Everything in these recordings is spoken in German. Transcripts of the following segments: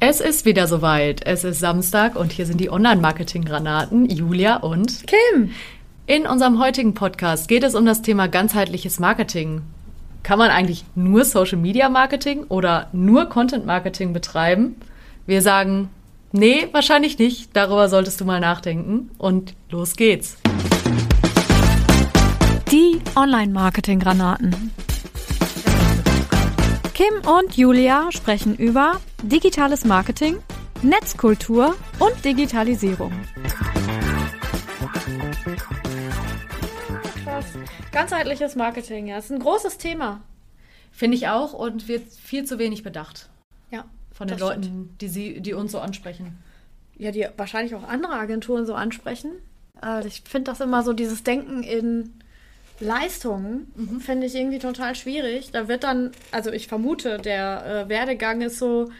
Es ist wieder soweit. Es ist Samstag und hier sind die Online-Marketing-Granaten Julia und Kim. In unserem heutigen Podcast geht es um das Thema ganzheitliches Marketing. Kann man eigentlich nur Social Media Marketing oder nur Content Marketing betreiben? Wir sagen, nee, wahrscheinlich nicht. Darüber solltest du mal nachdenken. Und los geht's. Die Online-Marketing-Granaten. Kim und Julia sprechen über digitales Marketing, Netzkultur und Digitalisierung. Krass. Ganzheitliches Marketing, ja, ist ein großes Thema. Finde ich auch und wird viel zu wenig bedacht. Ja. Von den Leuten, die, sie, die uns so ansprechen. Ja, die wahrscheinlich auch andere Agenturen so ansprechen. Also ich finde das immer so, dieses Denken in Leistungen mhm. finde ich irgendwie total schwierig. Da wird dann, also ich vermute, der äh, Werdegang ist so,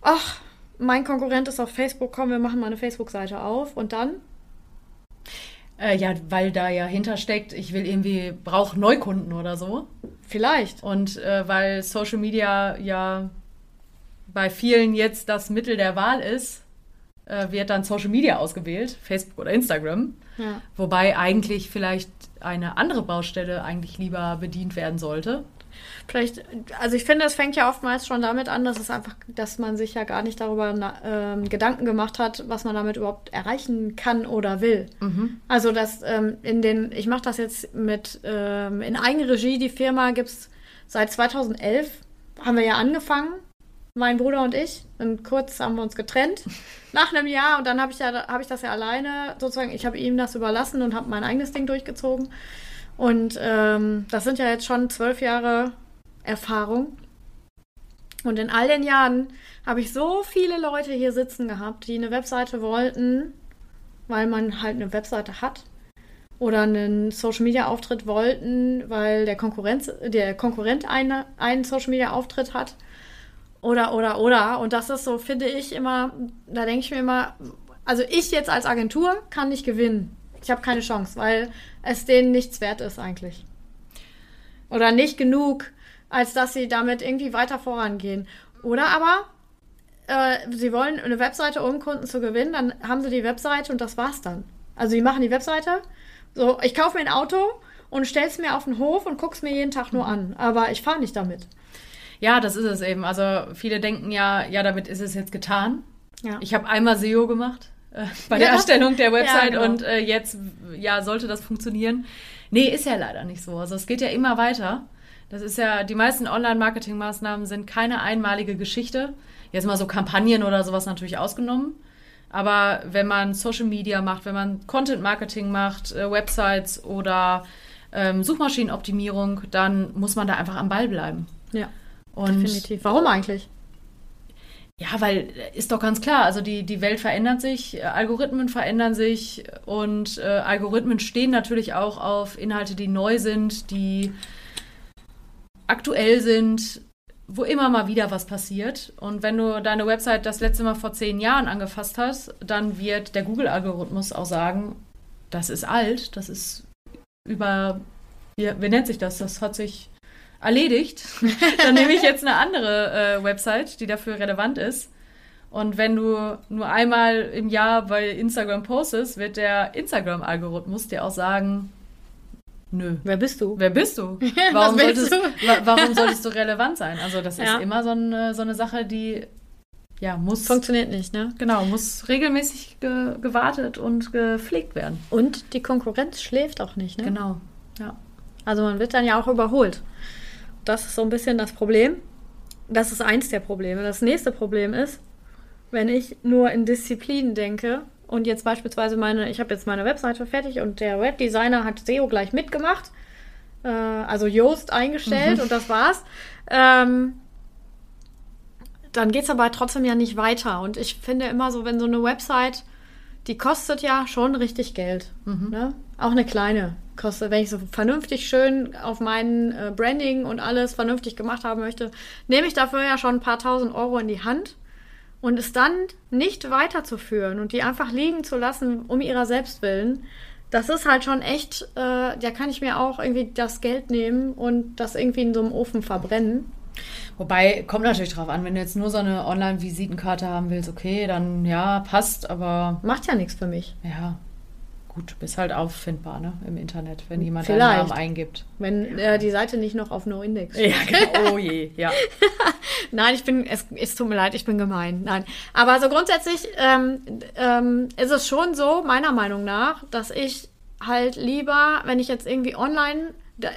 ach, mein Konkurrent ist auf Facebook, komm, wir machen mal eine Facebook-Seite auf und dann? Äh, ja, weil da ja hintersteckt, ich will irgendwie, brauche Neukunden oder so. Vielleicht. Und äh, weil Social Media ja bei vielen jetzt das Mittel der Wahl ist, äh, wird dann Social Media ausgewählt, Facebook oder Instagram. Ja. Wobei eigentlich vielleicht eine andere Baustelle eigentlich lieber bedient werden sollte. Vielleicht, also ich finde, es fängt ja oftmals schon damit an, dass es einfach, dass man sich ja gar nicht darüber ähm, Gedanken gemacht hat, was man damit überhaupt erreichen kann oder will. Mhm. Also dass ähm, in den, ich mache das jetzt mit ähm, in Eigenregie, die Firma gibt es seit 2011, haben wir ja angefangen mein Bruder und ich. Und kurz haben wir uns getrennt nach einem Jahr und dann habe ich, ja, hab ich das ja alleine sozusagen, ich habe ihm das überlassen und habe mein eigenes Ding durchgezogen. Und ähm, das sind ja jetzt schon zwölf Jahre Erfahrung. Und in all den Jahren habe ich so viele Leute hier sitzen gehabt, die eine Webseite wollten, weil man halt eine Webseite hat. Oder einen Social Media Auftritt wollten, weil der, Konkurrenz, der Konkurrent eine, einen Social Media Auftritt hat. Oder, oder, oder. Und das ist so, finde ich immer, da denke ich mir immer, also ich jetzt als Agentur kann nicht gewinnen. Ich habe keine Chance, weil es denen nichts wert ist eigentlich. Oder nicht genug, als dass sie damit irgendwie weiter vorangehen. Oder aber äh, sie wollen eine Webseite, um Kunden zu gewinnen, dann haben sie die Webseite und das war's dann. Also die machen die Webseite, so, ich kaufe mir ein Auto und stell's mir auf den Hof und guck's mir jeden Tag nur an. Aber ich fahre nicht damit. Ja, das ist es eben. Also viele denken ja, ja, damit ist es jetzt getan. Ja. Ich habe einmal SEO gemacht äh, bei der Erstellung der Website ja, genau. und äh, jetzt ja sollte das funktionieren. Nee, ist ja leider nicht so. Also es geht ja immer weiter. Das ist ja, die meisten Online-Marketing-Maßnahmen sind keine einmalige Geschichte. Jetzt mal so Kampagnen oder sowas natürlich ausgenommen. Aber wenn man Social Media macht, wenn man Content Marketing macht, äh, Websites oder ähm, Suchmaschinenoptimierung, dann muss man da einfach am Ball bleiben. Ja. Und Definitiv. Warum eigentlich? Ja, weil ist doch ganz klar, also die, die Welt verändert sich, äh, Algorithmen verändern sich und äh, Algorithmen stehen natürlich auch auf Inhalte, die neu sind, die aktuell sind, wo immer mal wieder was passiert. Und wenn du deine Website das letzte Mal vor zehn Jahren angefasst hast, dann wird der Google-Algorithmus auch sagen, das ist alt, das ist über, wie, wie nennt sich das? Das hat sich erledigt. Dann nehme ich jetzt eine andere äh, Website, die dafür relevant ist. Und wenn du nur einmal im Jahr bei Instagram postest, wird der Instagram-Algorithmus dir auch sagen, nö. Wer bist du? Wer bist du? Warum, solltest, du? warum solltest du relevant sein? Also das ja. ist immer so eine, so eine Sache, die ja, muss. Funktioniert nicht, ne? Genau, muss regelmäßig ge gewartet und gepflegt werden. Und die Konkurrenz schläft auch nicht, ne? Genau, ja. Also man wird dann ja auch überholt. Das ist so ein bisschen das Problem. Das ist eins der Probleme. Das nächste Problem ist, wenn ich nur in Disziplinen denke und jetzt beispielsweise meine, ich habe jetzt meine Webseite fertig und der Webdesigner hat SEO gleich mitgemacht, äh, also Yoast eingestellt mhm. und das war's. Ähm, dann geht es aber trotzdem ja nicht weiter. Und ich finde immer so, wenn so eine Website, die kostet ja schon richtig Geld. Mhm. Ne? Auch eine kleine kostet, wenn ich so vernünftig schön auf mein äh, Branding und alles vernünftig gemacht haben möchte, nehme ich dafür ja schon ein paar tausend Euro in die Hand und es dann nicht weiterzuführen und die einfach liegen zu lassen, um ihrer selbst willen, das ist halt schon echt, äh, da kann ich mir auch irgendwie das Geld nehmen und das irgendwie in so einem Ofen verbrennen. Wobei, kommt natürlich drauf an, wenn du jetzt nur so eine Online-Visitenkarte haben willst, okay, dann ja, passt, aber. Macht ja nichts für mich. Ja. Gut, bist halt auffindbar ne, im Internet, wenn jemand Vielleicht. deinen Namen eingibt. Wenn äh, die Seite nicht noch auf No-Index steht. Ja, genau. Oh je, ja. Nein, ich bin, es, es tut mir leid, ich bin gemein. Nein. Aber so grundsätzlich ähm, ähm, ist es schon so, meiner Meinung nach, dass ich halt lieber, wenn ich jetzt irgendwie online,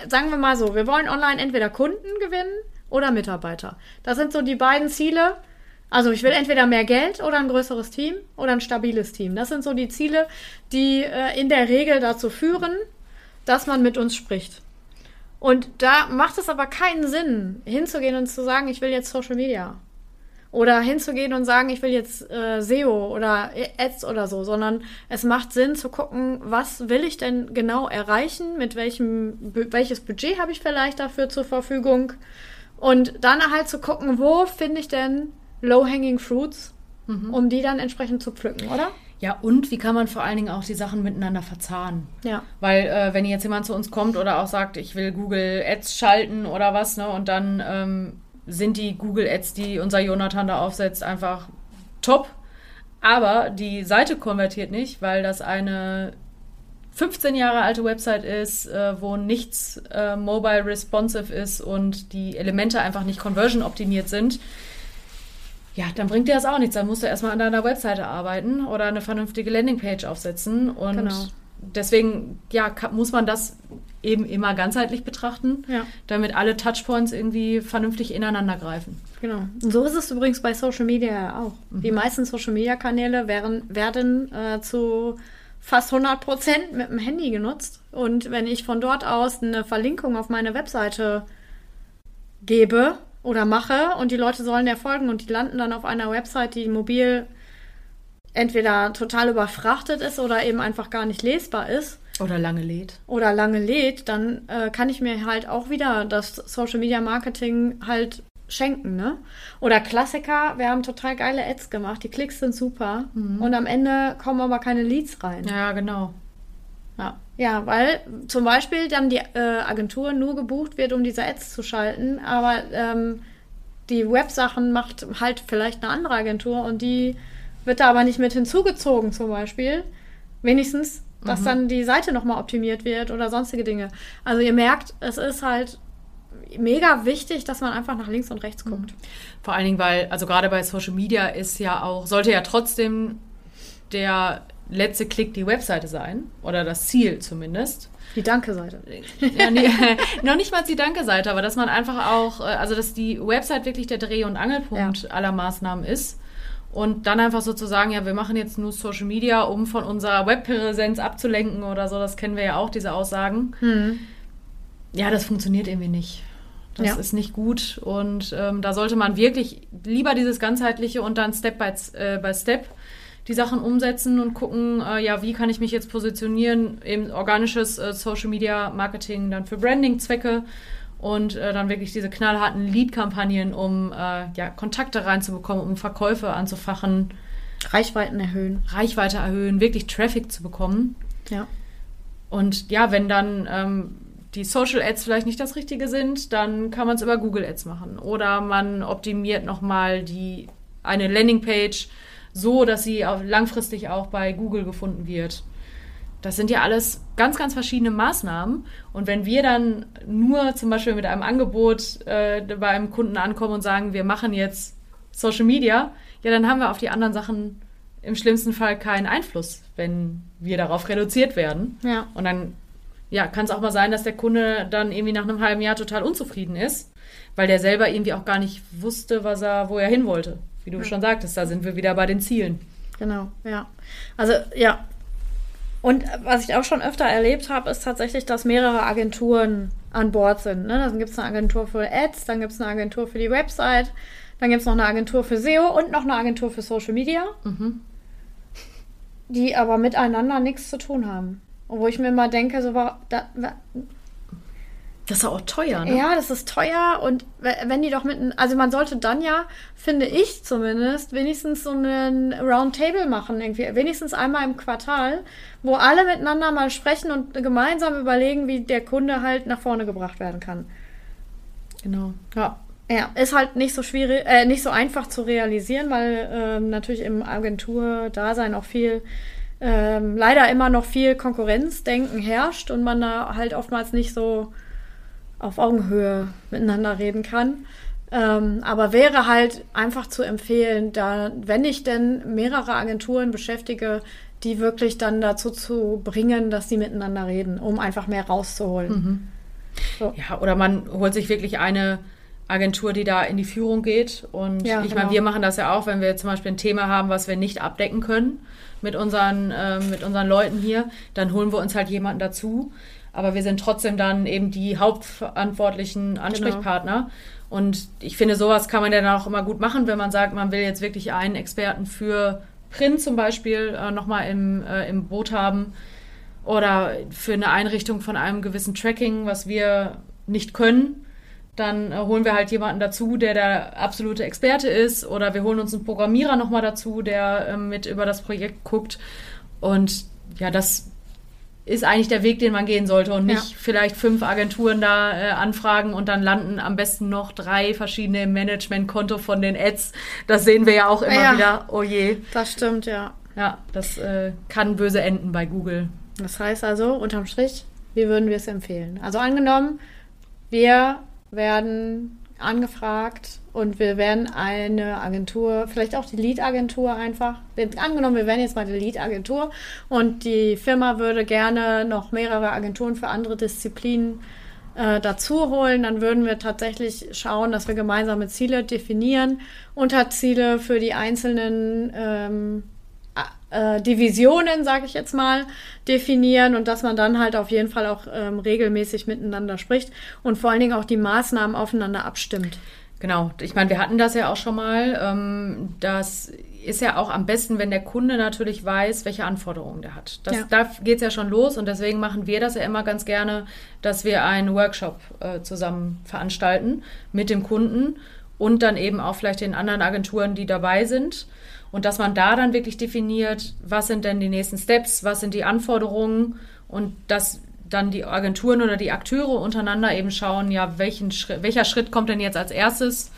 sagen wir mal so, wir wollen online entweder Kunden gewinnen oder Mitarbeiter. Das sind so die beiden Ziele. Also ich will entweder mehr Geld oder ein größeres Team oder ein stabiles Team. Das sind so die Ziele, die äh, in der Regel dazu führen, dass man mit uns spricht. Und da macht es aber keinen Sinn, hinzugehen und zu sagen, ich will jetzt Social Media. Oder hinzugehen und sagen, ich will jetzt äh, SEO oder Ads oder so, sondern es macht Sinn zu gucken, was will ich denn genau erreichen, mit welchem, welches Budget habe ich vielleicht dafür zur Verfügung und dann halt zu gucken, wo finde ich denn low-hanging fruits, mhm. um die dann entsprechend zu pflücken, oder? Ja, und wie kann man vor allen Dingen auch die Sachen miteinander verzahnen? Ja. Weil, äh, wenn jetzt jemand zu uns kommt oder auch sagt, ich will Google Ads schalten oder was, ne, und dann ähm, sind die Google Ads, die unser Jonathan da aufsetzt, einfach top. Aber die Seite konvertiert nicht, weil das eine 15 Jahre alte Website ist, äh, wo nichts äh, mobile responsive ist und die Elemente einfach nicht conversion optimiert sind, ja, dann bringt dir das auch nichts. Dann musst du erstmal an deiner Webseite arbeiten oder eine vernünftige Landingpage aufsetzen. Und genau. deswegen, ja, muss man das eben immer ganzheitlich betrachten, ja. damit alle Touchpoints irgendwie vernünftig ineinander greifen. Genau. Und so ist es übrigens bei Social Media auch. Mhm. Die meisten Social Media Kanäle werden, werden äh, zu fast 100 Prozent mit dem Handy genutzt. Und wenn ich von dort aus eine Verlinkung auf meine Webseite gebe oder mache und die Leute sollen der folgen und die landen dann auf einer Website, die mobil entweder total überfrachtet ist oder eben einfach gar nicht lesbar ist. Oder lange lädt. Oder lange lädt, dann äh, kann ich mir halt auch wieder das Social Media Marketing halt schenken, ne? Oder Klassiker, wir haben total geile Ads gemacht, die Klicks sind super mhm. und am Ende kommen aber keine Leads rein. Ja, genau. Ja. Ja, weil zum Beispiel dann die äh, Agentur nur gebucht wird, um diese Ads zu schalten, aber ähm, die Websachen macht halt vielleicht eine andere Agentur und die wird da aber nicht mit hinzugezogen zum Beispiel. Wenigstens, dass mhm. dann die Seite nochmal optimiert wird oder sonstige Dinge. Also ihr merkt, es ist halt mega wichtig, dass man einfach nach links und rechts guckt. Mhm. Vor allen Dingen, weil, also gerade bei Social Media ist ja auch, sollte ja trotzdem der letzte Klick die Webseite sein oder das Ziel zumindest. Die Danke-Seite. Ja, nee, noch nicht mal die Danke-Seite, aber dass man einfach auch, äh, also dass die Website wirklich der Dreh- und Angelpunkt ja. aller Maßnahmen ist. Und dann einfach sozusagen, ja, wir machen jetzt nur Social Media, um von unserer Webpräsenz abzulenken oder so, das kennen wir ja auch, diese Aussagen. Hm. Ja, das funktioniert irgendwie nicht. Das ja. ist nicht gut und ähm, da sollte man wirklich lieber dieses ganzheitliche und dann Step by, äh, by Step die Sachen umsetzen und gucken, äh, ja, wie kann ich mich jetzt positionieren, eben organisches äh, Social Media Marketing dann für Branding-Zwecke und äh, dann wirklich diese knallharten Lead-Kampagnen, um äh, ja, Kontakte reinzubekommen, um Verkäufe anzufachen. Reichweiten erhöhen. Reichweite erhöhen, wirklich Traffic zu bekommen. Ja. Und ja, wenn dann ähm, die Social Ads vielleicht nicht das Richtige sind, dann kann man es über Google Ads machen. Oder man optimiert nochmal die, eine Landingpage so, dass sie auch langfristig auch bei Google gefunden wird. Das sind ja alles ganz, ganz verschiedene Maßnahmen. Und wenn wir dann nur zum Beispiel mit einem Angebot äh, bei einem Kunden ankommen und sagen, wir machen jetzt Social Media, ja, dann haben wir auf die anderen Sachen im schlimmsten Fall keinen Einfluss, wenn wir darauf reduziert werden. Ja. Und dann ja, kann es auch mal sein, dass der Kunde dann irgendwie nach einem halben Jahr total unzufrieden ist, weil der selber irgendwie auch gar nicht wusste, was er, wo er hin wollte. Wie du ja. schon sagtest, da sind wir wieder bei den Zielen. Genau, ja. Also ja. Und was ich auch schon öfter erlebt habe, ist tatsächlich, dass mehrere Agenturen an Bord sind. Ne? Dann gibt es eine Agentur für Ads, dann gibt es eine Agentur für die Website, dann gibt es noch eine Agentur für SEO und noch eine Agentur für Social Media, mhm. die aber miteinander nichts zu tun haben. Wo ich mir mal denke, so war, da, das ist auch teuer, ne? Ja, das ist teuer und wenn die doch mit, also man sollte dann ja, finde ich zumindest, wenigstens so einen Roundtable machen, irgendwie, wenigstens einmal im Quartal, wo alle miteinander mal sprechen und gemeinsam überlegen, wie der Kunde halt nach vorne gebracht werden kann. Genau. Ja. Ja, ist halt nicht so schwierig, äh, nicht so einfach zu realisieren, weil ähm, natürlich im Agenturdasein auch viel, ähm, leider immer noch viel Konkurrenzdenken herrscht und man da halt oftmals nicht so auf Augenhöhe miteinander reden kann. Ähm, aber wäre halt einfach zu empfehlen, da, wenn ich denn mehrere Agenturen beschäftige, die wirklich dann dazu zu bringen, dass sie miteinander reden, um einfach mehr rauszuholen. Mhm. So. Ja, oder man holt sich wirklich eine Agentur, die da in die Führung geht. Und ja, ich genau. meine, wir machen das ja auch, wenn wir zum Beispiel ein Thema haben, was wir nicht abdecken können mit unseren, äh, mit unseren Leuten hier, dann holen wir uns halt jemanden dazu. Aber wir sind trotzdem dann eben die hauptverantwortlichen genau. Ansprechpartner. Genau. Und ich finde, sowas kann man ja dann auch immer gut machen, wenn man sagt, man will jetzt wirklich einen Experten für Print zum Beispiel äh, nochmal im, äh, im Boot haben oder für eine Einrichtung von einem gewissen Tracking, was wir nicht können, dann äh, holen wir halt jemanden dazu, der der absolute Experte ist oder wir holen uns einen Programmierer nochmal dazu, der äh, mit über das Projekt guckt und ja, das ist eigentlich der Weg, den man gehen sollte und nicht ja. vielleicht fünf Agenturen da äh, anfragen und dann landen am besten noch drei verschiedene im Managementkonto von den Ads. Das sehen wir ja auch immer ja, wieder. Oh je. Das stimmt, ja. Ja, das äh, kann böse enden bei Google. Das heißt also, unterm Strich, wie würden wir es empfehlen? Also angenommen, wir werden angefragt und wir werden eine Agentur, vielleicht auch die Lead-Agentur einfach, angenommen, wir wären jetzt mal die Lead-Agentur und die Firma würde gerne noch mehrere Agenturen für andere Disziplinen äh, dazu holen, dann würden wir tatsächlich schauen, dass wir gemeinsame Ziele definieren, Unterziele für die einzelnen ähm, äh, Divisionen, sage ich jetzt mal, definieren und dass man dann halt auf jeden Fall auch ähm, regelmäßig miteinander spricht und vor allen Dingen auch die Maßnahmen aufeinander abstimmt. Genau, ich meine, wir hatten das ja auch schon mal. Ähm, das ist ja auch am besten, wenn der Kunde natürlich weiß, welche Anforderungen der hat. Das, ja. Da geht es ja schon los und deswegen machen wir das ja immer ganz gerne, dass wir einen Workshop äh, zusammen veranstalten mit dem Kunden und dann eben auch vielleicht den anderen Agenturen, die dabei sind und dass man da dann wirklich definiert, was sind denn die nächsten Steps, was sind die Anforderungen und dass dann die Agenturen oder die Akteure untereinander eben schauen, ja, welchen Schritt, welcher Schritt kommt denn jetzt als erstes?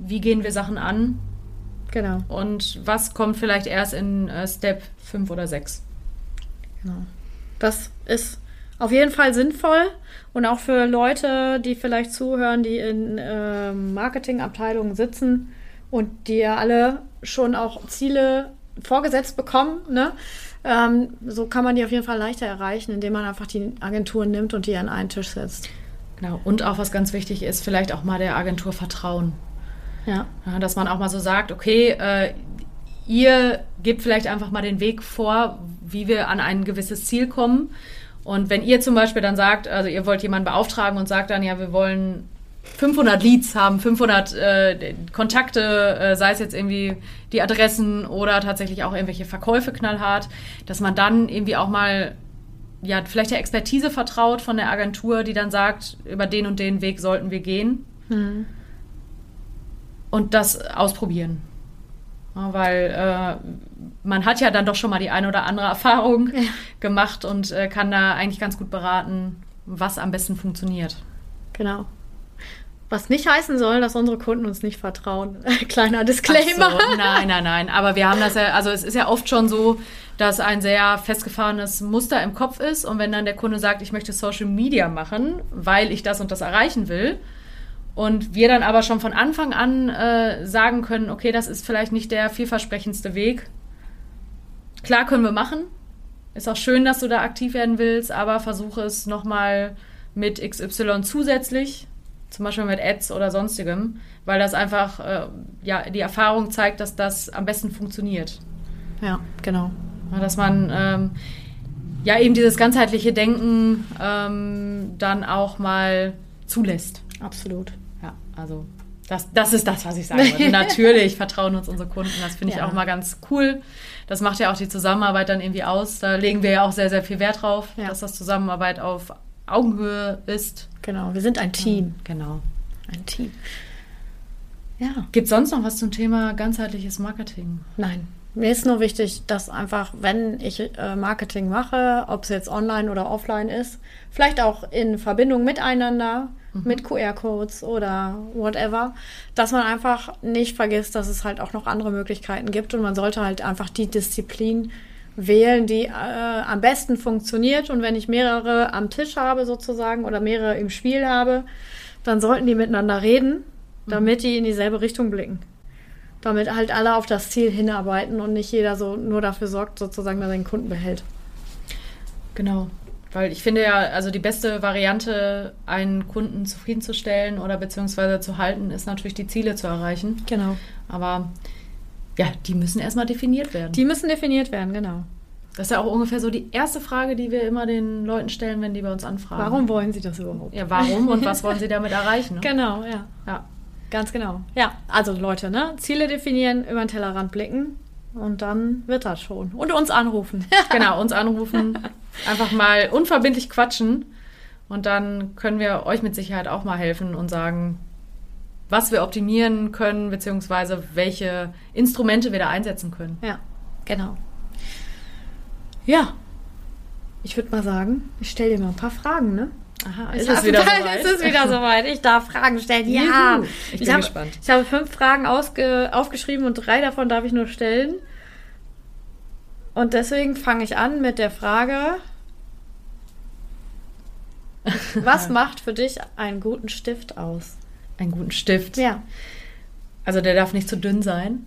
Wie gehen wir Sachen an? Genau. Und was kommt vielleicht erst in äh, Step 5 oder 6? Genau. Das ist auf jeden Fall sinnvoll und auch für Leute, die vielleicht zuhören, die in äh, Marketingabteilungen sitzen und die ja alle schon auch Ziele vorgesetzt bekommen. Ne? Ähm, so kann man die auf jeden Fall leichter erreichen, indem man einfach die Agenturen nimmt und die an einen Tisch setzt. Genau. Und auch was ganz wichtig ist, vielleicht auch mal der Agentur vertrauen. Ja. ja dass man auch mal so sagt, okay, äh, ihr gebt vielleicht einfach mal den Weg vor, wie wir an ein gewisses Ziel kommen. Und wenn ihr zum Beispiel dann sagt, also ihr wollt jemanden beauftragen und sagt dann, ja, wir wollen 500 Leads haben, 500 äh, Kontakte, äh, sei es jetzt irgendwie die Adressen oder tatsächlich auch irgendwelche Verkäufe knallhart, dass man dann irgendwie auch mal ja vielleicht der Expertise vertraut von der Agentur, die dann sagt, über den und den Weg sollten wir gehen mhm. und das ausprobieren. Ja, weil äh, man hat ja dann doch schon mal die eine oder andere Erfahrung ja. gemacht und äh, kann da eigentlich ganz gut beraten, was am besten funktioniert. Genau. Was nicht heißen soll, dass unsere Kunden uns nicht vertrauen. Kleiner Disclaimer. So, nein, nein, nein. Aber wir haben das ja, also es ist ja oft schon so, dass ein sehr festgefahrenes Muster im Kopf ist. Und wenn dann der Kunde sagt, ich möchte Social Media machen, weil ich das und das erreichen will, und wir dann aber schon von Anfang an äh, sagen können, okay, das ist vielleicht nicht der vielversprechendste Weg. Klar können wir machen. Ist auch schön, dass du da aktiv werden willst, aber versuche es nochmal mit XY zusätzlich zum Beispiel mit Ads oder sonstigem, weil das einfach äh, ja, die Erfahrung zeigt, dass das am besten funktioniert. Ja, genau. dass man ähm, ja eben dieses ganzheitliche Denken ähm, dann auch mal zulässt. Absolut. Ja, also das, das ist das, was ich sagen würde. Natürlich vertrauen uns unsere Kunden. Das finde ich ja. auch mal ganz cool. Das macht ja auch die Zusammenarbeit dann irgendwie aus. Da legen wir ja auch sehr, sehr viel Wert drauf, ja. dass das Zusammenarbeit auf Augenhöhe ist. Genau, wir sind ein Team. Genau. Ein Team. Ja. Gibt es sonst noch was zum Thema ganzheitliches Marketing? Nein. Mir ist nur wichtig, dass einfach, wenn ich äh, Marketing mache, ob es jetzt online oder offline ist, vielleicht auch in Verbindung miteinander, mhm. mit QR-Codes oder whatever, dass man einfach nicht vergisst, dass es halt auch noch andere Möglichkeiten gibt und man sollte halt einfach die Disziplin wählen, die äh, am besten funktioniert. Und wenn ich mehrere am Tisch habe sozusagen oder mehrere im Spiel habe, dann sollten die miteinander reden, damit die in dieselbe Richtung blicken. Damit halt alle auf das Ziel hinarbeiten und nicht jeder so nur dafür sorgt, sozusagen, dass er den Kunden behält. Genau. Weil ich finde ja, also die beste Variante, einen Kunden zufriedenzustellen oder beziehungsweise zu halten, ist natürlich die Ziele zu erreichen. Genau. Aber ja, die müssen erstmal definiert werden. Die müssen definiert werden, genau. Das ist ja auch ungefähr so die erste Frage, die wir immer den Leuten stellen, wenn die bei uns anfragen. Warum wollen sie das überhaupt? Ja, warum und was wollen sie damit erreichen? Ne? Genau, ja. Ja, ganz genau. Ja, also Leute, ne? Ziele definieren, über den Tellerrand blicken und dann wird das schon. Und uns anrufen. genau, uns anrufen. Einfach mal unverbindlich quatschen und dann können wir euch mit Sicherheit auch mal helfen und sagen, was wir optimieren können, beziehungsweise welche Instrumente wir da einsetzen können. Ja, genau. Ja, ich würde mal sagen, ich stelle dir mal ein paar Fragen, ne? Aha, ist es wieder soweit? Ist es wieder soweit? Ich darf Fragen stellen. Ja, Juhu. ich bin ich hab, gespannt. Ich habe fünf Fragen ausge, aufgeschrieben und drei davon darf ich nur stellen. Und deswegen fange ich an mit der Frage, was macht für dich einen guten Stift aus? Einen guten Stift? Ja. Also der darf nicht zu dünn sein.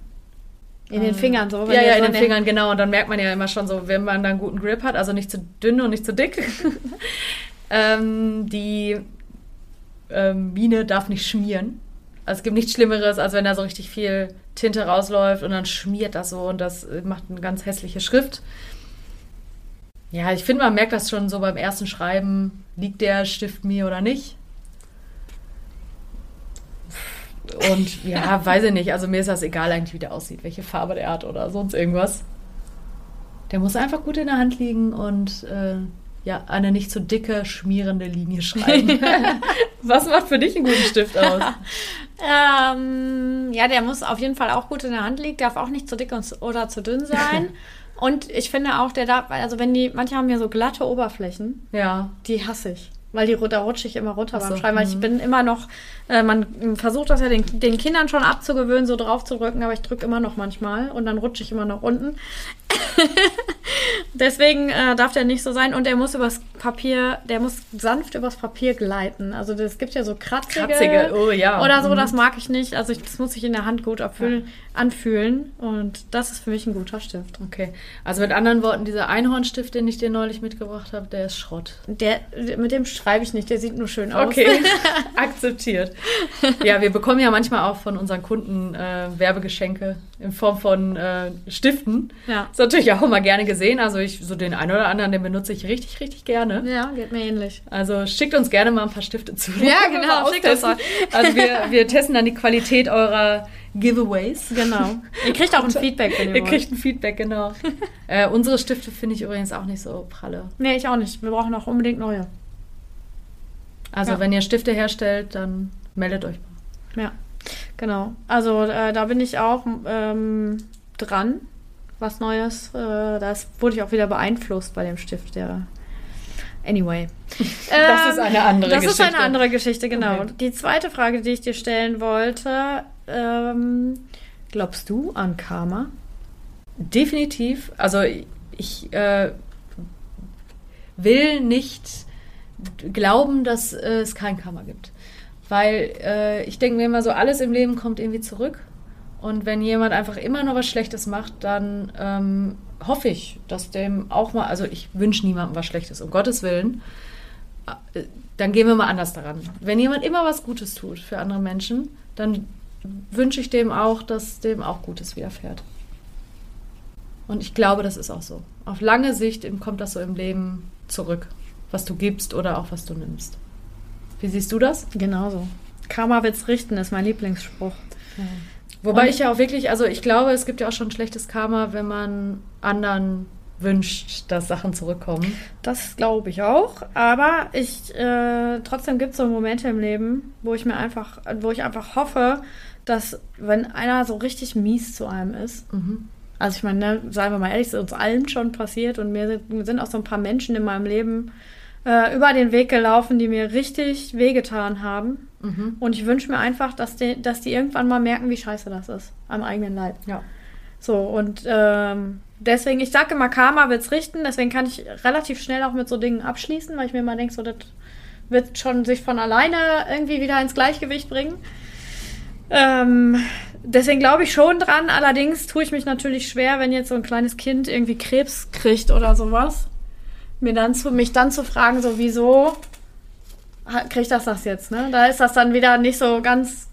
In den Fingern so. Ja, ja, in den Fingern, genau. Und dann merkt man ja immer schon so, wenn man dann einen guten Grip hat, also nicht zu dünn und nicht zu dick. ähm, die ähm, Mine darf nicht schmieren. Also es gibt nichts Schlimmeres, als wenn da so richtig viel Tinte rausläuft und dann schmiert das so und das macht eine ganz hässliche Schrift. Ja, ich finde, man merkt das schon so beim ersten Schreiben, liegt der Stift mir oder nicht. Und ja, weiß ich nicht. Also mir ist das egal eigentlich, wie der aussieht, welche Farbe der hat oder sonst irgendwas. Der muss einfach gut in der Hand liegen und äh, ja, eine nicht zu so dicke, schmierende Linie schreiben. Was macht für dich einen guten Stift aus? ähm, ja, der muss auf jeden Fall auch gut in der Hand liegen, darf auch nicht zu dick oder zu dünn sein. Und ich finde auch, der darf, also wenn die, manche haben ja so glatte Oberflächen. Ja. Die hasse ich. Weil die, da rutsche ich immer runter so, beim Schreiben, weil ich mhm. bin immer noch, äh, man versucht das ja den, den Kindern schon abzugewöhnen, so drauf zu drücken, aber ich drücke immer noch manchmal und dann rutsche ich immer noch unten. Deswegen äh, darf der nicht so sein und der muss übers Papier, der muss sanft übers Papier gleiten. Also es gibt ja so kratzige, kratzige oh, ja. oder so, mhm. das mag ich nicht. Also ich, das muss sich in der Hand gut abfühlen, ja. anfühlen und das ist für mich ein guter Stift. Okay, also mit anderen Worten, dieser Einhornstift, den ich dir neulich mitgebracht habe, der ist Schrott. Der, mit dem schreibe ich nicht, der sieht nur schön aus. Okay, akzeptiert. Ja, wir bekommen ja manchmal auch von unseren Kunden äh, Werbegeschenke in Form von äh, Stiften. Ja. Ist natürlich auch immer gerne gesehen. Also ich, so den einen oder anderen, den benutze ich richtig, richtig gerne. Ja, geht mir ähnlich. Also schickt uns gerne mal ein paar Stifte zu. Ja, genau, schickt uns mal. Also wir, wir testen dann die Qualität eurer Giveaways. Genau. Ihr kriegt auch ein Feedback, wenn ihr, ihr wollt. kriegt ein Feedback, genau. äh, unsere Stifte finde ich übrigens auch nicht so pralle. Nee, ich auch nicht. Wir brauchen auch unbedingt neue. Also ja. wenn ihr Stifte herstellt, dann meldet euch mal. Ja. Genau. Also äh, da bin ich auch ähm, dran. Was Neues. Äh, das wurde ich auch wieder beeinflusst bei dem Stift, der. Anyway. das ist eine andere das Geschichte. Das ist eine andere Geschichte, genau. Okay. Die zweite Frage, die ich dir stellen wollte, ähm, glaubst du an Karma? Definitiv. Also ich äh, will nicht glauben, dass äh, es kein Karma gibt. Weil äh, ich denke mir immer so, alles im Leben kommt irgendwie zurück. Und wenn jemand einfach immer nur was Schlechtes macht, dann ähm, hoffe ich, dass dem auch mal, also ich wünsche niemandem was Schlechtes, um Gottes Willen. Äh, dann gehen wir mal anders daran. Wenn jemand immer was Gutes tut für andere Menschen, dann wünsche ich dem auch, dass dem auch Gutes widerfährt. Und ich glaube, das ist auch so. Auf lange Sicht kommt das so im Leben zurück, was du gibst oder auch was du nimmst. Wie siehst du das? Genauso. Karma wird's richten, ist mein Lieblingsspruch. Ja. Wobei Und ich ja auch wirklich, also ich glaube, es gibt ja auch schon schlechtes Karma, wenn man anderen wünscht, dass Sachen zurückkommen. Das glaube ich auch. Aber ich äh, trotzdem gibt es so Momente im Leben, wo ich mir einfach, wo ich einfach hoffe, dass wenn einer so richtig mies zu einem ist, mhm. also ich meine, ne, seien wir mal ehrlich, ist uns allen schon passiert und mir sind, mir sind auch so ein paar Menschen in meinem Leben äh, über den Weg gelaufen, die mir richtig wehgetan haben. Mhm. Und ich wünsche mir einfach, dass die, dass die irgendwann mal merken, wie scheiße das ist am eigenen Leib. Ja. So, und ähm, deswegen, ich sage immer, Karma wird es richten, deswegen kann ich relativ schnell auch mit so Dingen abschließen, weil ich mir immer denke, so, das wird schon sich von alleine irgendwie wieder ins Gleichgewicht bringen. Ähm, deswegen glaube ich schon dran, allerdings tue ich mich natürlich schwer, wenn jetzt so ein kleines Kind irgendwie Krebs kriegt oder sowas. Mir dann zu, mich dann zu fragen, so wieso kriegt das das jetzt, ne? Da ist das dann wieder nicht so ganz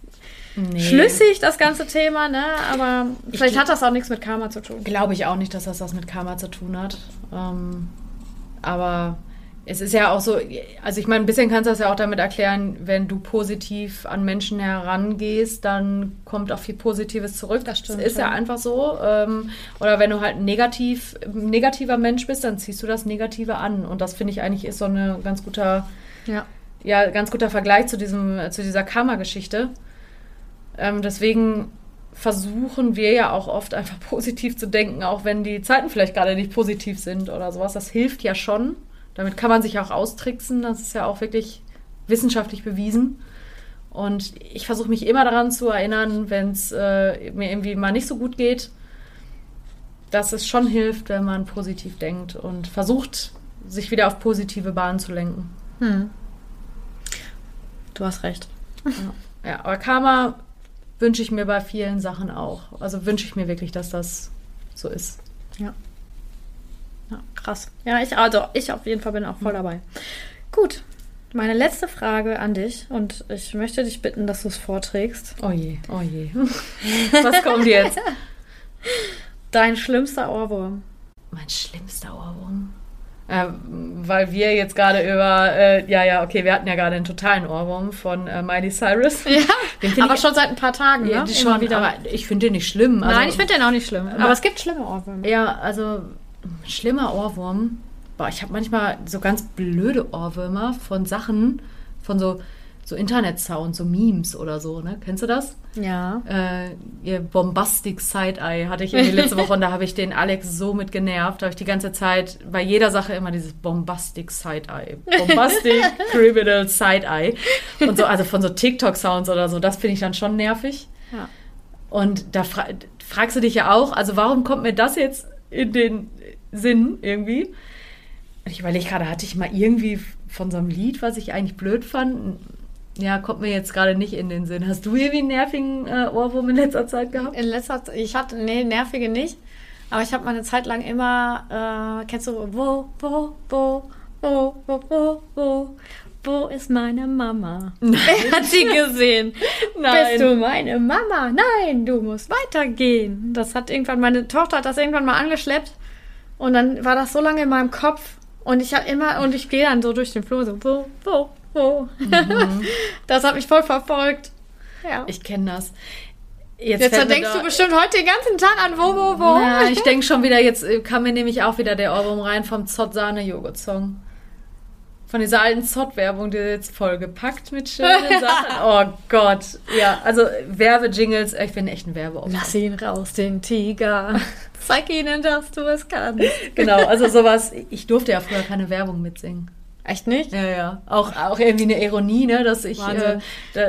nee. schlüssig, das ganze Thema, ne? Aber vielleicht hat das auch nichts mit Karma zu tun. Glaube ich auch nicht, dass das was mit Karma zu tun hat. Ähm, aber es ist ja auch so, also ich meine, ein bisschen kannst du das ja auch damit erklären, wenn du positiv an Menschen herangehst, dann kommt auch viel Positives zurück. Das stimmt. Das ist ja, ja einfach so. Ähm, oder wenn du halt ein negativ, negativer Mensch bist, dann ziehst du das Negative an. Und das finde ich eigentlich ist so ein ganz guter, ja. ja, ganz guter Vergleich zu diesem, zu dieser Karma-Geschichte. Ähm, deswegen versuchen wir ja auch oft einfach positiv zu denken, auch wenn die Zeiten vielleicht gerade nicht positiv sind oder sowas. Das hilft ja schon. Damit kann man sich auch austricksen. Das ist ja auch wirklich wissenschaftlich bewiesen. Und ich versuche mich immer daran zu erinnern, wenn es äh, mir irgendwie mal nicht so gut geht, dass es schon hilft, wenn man positiv denkt und versucht, sich wieder auf positive Bahnen zu lenken. Hm. Du hast recht. Ja. ja, aber Karma wünsche ich mir bei vielen Sachen auch. Also wünsche ich mir wirklich, dass das so ist. Ja. Ja, krass. Ja, ich, also ich auf jeden Fall bin auch voll dabei. Gut. Meine letzte Frage an dich und ich möchte dich bitten, dass du es vorträgst. Oh je, oh je. Was kommt jetzt? Dein schlimmster Ohrwurm. Mein schlimmster Ohrwurm? Äh, weil wir jetzt gerade über, äh, ja, ja, okay, wir hatten ja gerade einen totalen Ohrwurm von äh, Miley Cyrus. Ja, aber ich, schon seit ein paar Tagen, ja, ne? schon wieder. Ich finde den nicht schlimm. Also, Nein, ich finde den auch nicht schlimm. Aber, aber es gibt schlimme Ohrwürmer. Ja, also schlimmer Ohrwurm. Boah, ich habe manchmal so ganz blöde Ohrwürmer von Sachen, von so, so Internet-Sounds, so Memes oder so, ne? Kennst du das? Ja. Äh, ihr Bombastic Side-Eye hatte ich irgendwie letzte Woche und da habe ich den Alex so mit genervt. Da habe ich die ganze Zeit bei jeder Sache immer dieses Bombastic Side-Eye. Bombastic Criminal Side-Eye. Und so, also von so TikTok-Sounds oder so, das finde ich dann schon nervig. Ja. Und da fra fragst du dich ja auch, also warum kommt mir das jetzt in den Sinn irgendwie. Ich überlege gerade, hatte ich mal irgendwie von so einem Lied, was ich eigentlich blöd fand, ja, kommt mir jetzt gerade nicht in den Sinn. Hast du irgendwie einen nervigen äh, Ohrwurm in letzter Zeit gehabt? In letzter Zeit, ich hatte, nee, nervige nicht. Aber ich habe mal eine Zeit lang immer, äh, kennst du, wo, wo, wo, wo, wo, wo, wo, wo ist meine Mama? Nein. Wer hat sie gesehen? Nein. Bist du meine Mama? Nein, du musst weitergehen. Das hat irgendwann, meine Tochter hat das irgendwann mal angeschleppt. Und dann war das so lange in meinem Kopf. Und ich habe immer, und ich gehe dann so durch den Flur, so, wo, wo, wo. Mhm. das hat mich voll verfolgt. Ja. Ich kenne das. Jetzt, jetzt denkst du bestimmt heute den ganzen Tag an wo, wo, wo. Ja, ich denke schon wieder, jetzt kam mir nämlich auch wieder der Ohrwurm rein vom Zott-Sahne-Joghurt-Song von dieser alten Zott-Werbung, die jetzt vollgepackt mit schönen Sachen. Oh Gott. Ja, also Werbejingles, ich bin echt ein Werbeopfer. Lass ihn raus, den Tiger. Zeig ihnen, dass du es kannst. Genau, also sowas. Ich durfte ja früher keine Werbung mitsingen. Echt nicht? Ja, ja. Auch, auch irgendwie eine Ironie, ne, dass ich, äh,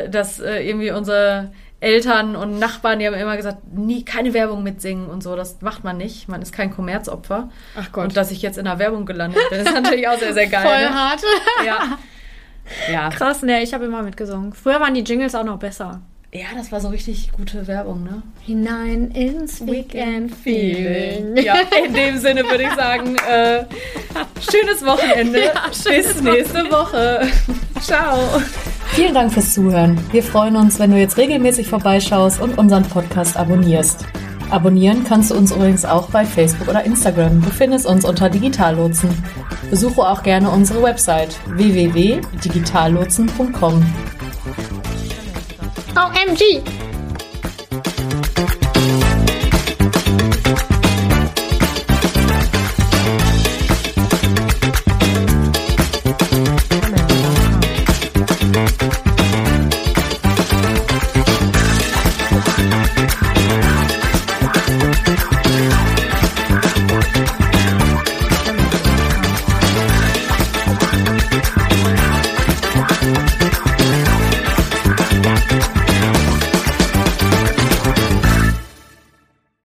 dass äh, irgendwie unser Eltern und Nachbarn, die haben immer gesagt, nie keine Werbung mitsingen und so. Das macht man nicht. Man ist kein Kommerzopfer. Ach Gott. Und dass ich jetzt in der Werbung gelandet bin, ist natürlich auch sehr, sehr geil. Voll ne? hart. Ja. ja. Krass, ne, ich habe immer mitgesungen. Früher waren die Jingles auch noch besser. Ja, das war so richtig gute Werbung, ne? Hinein ins Weekend Feeling. Ja, in dem Sinne würde ich sagen, äh, schönes Wochenende. Ja, Bis nächste Woche. Ciao. Vielen Dank fürs Zuhören. Wir freuen uns, wenn du jetzt regelmäßig vorbeischaust und unseren Podcast abonnierst. Abonnieren kannst du uns übrigens auch bei Facebook oder Instagram. Du findest uns unter Digitallotsen. Besuche auch gerne unsere Website www.digitallotsen.com. OMG!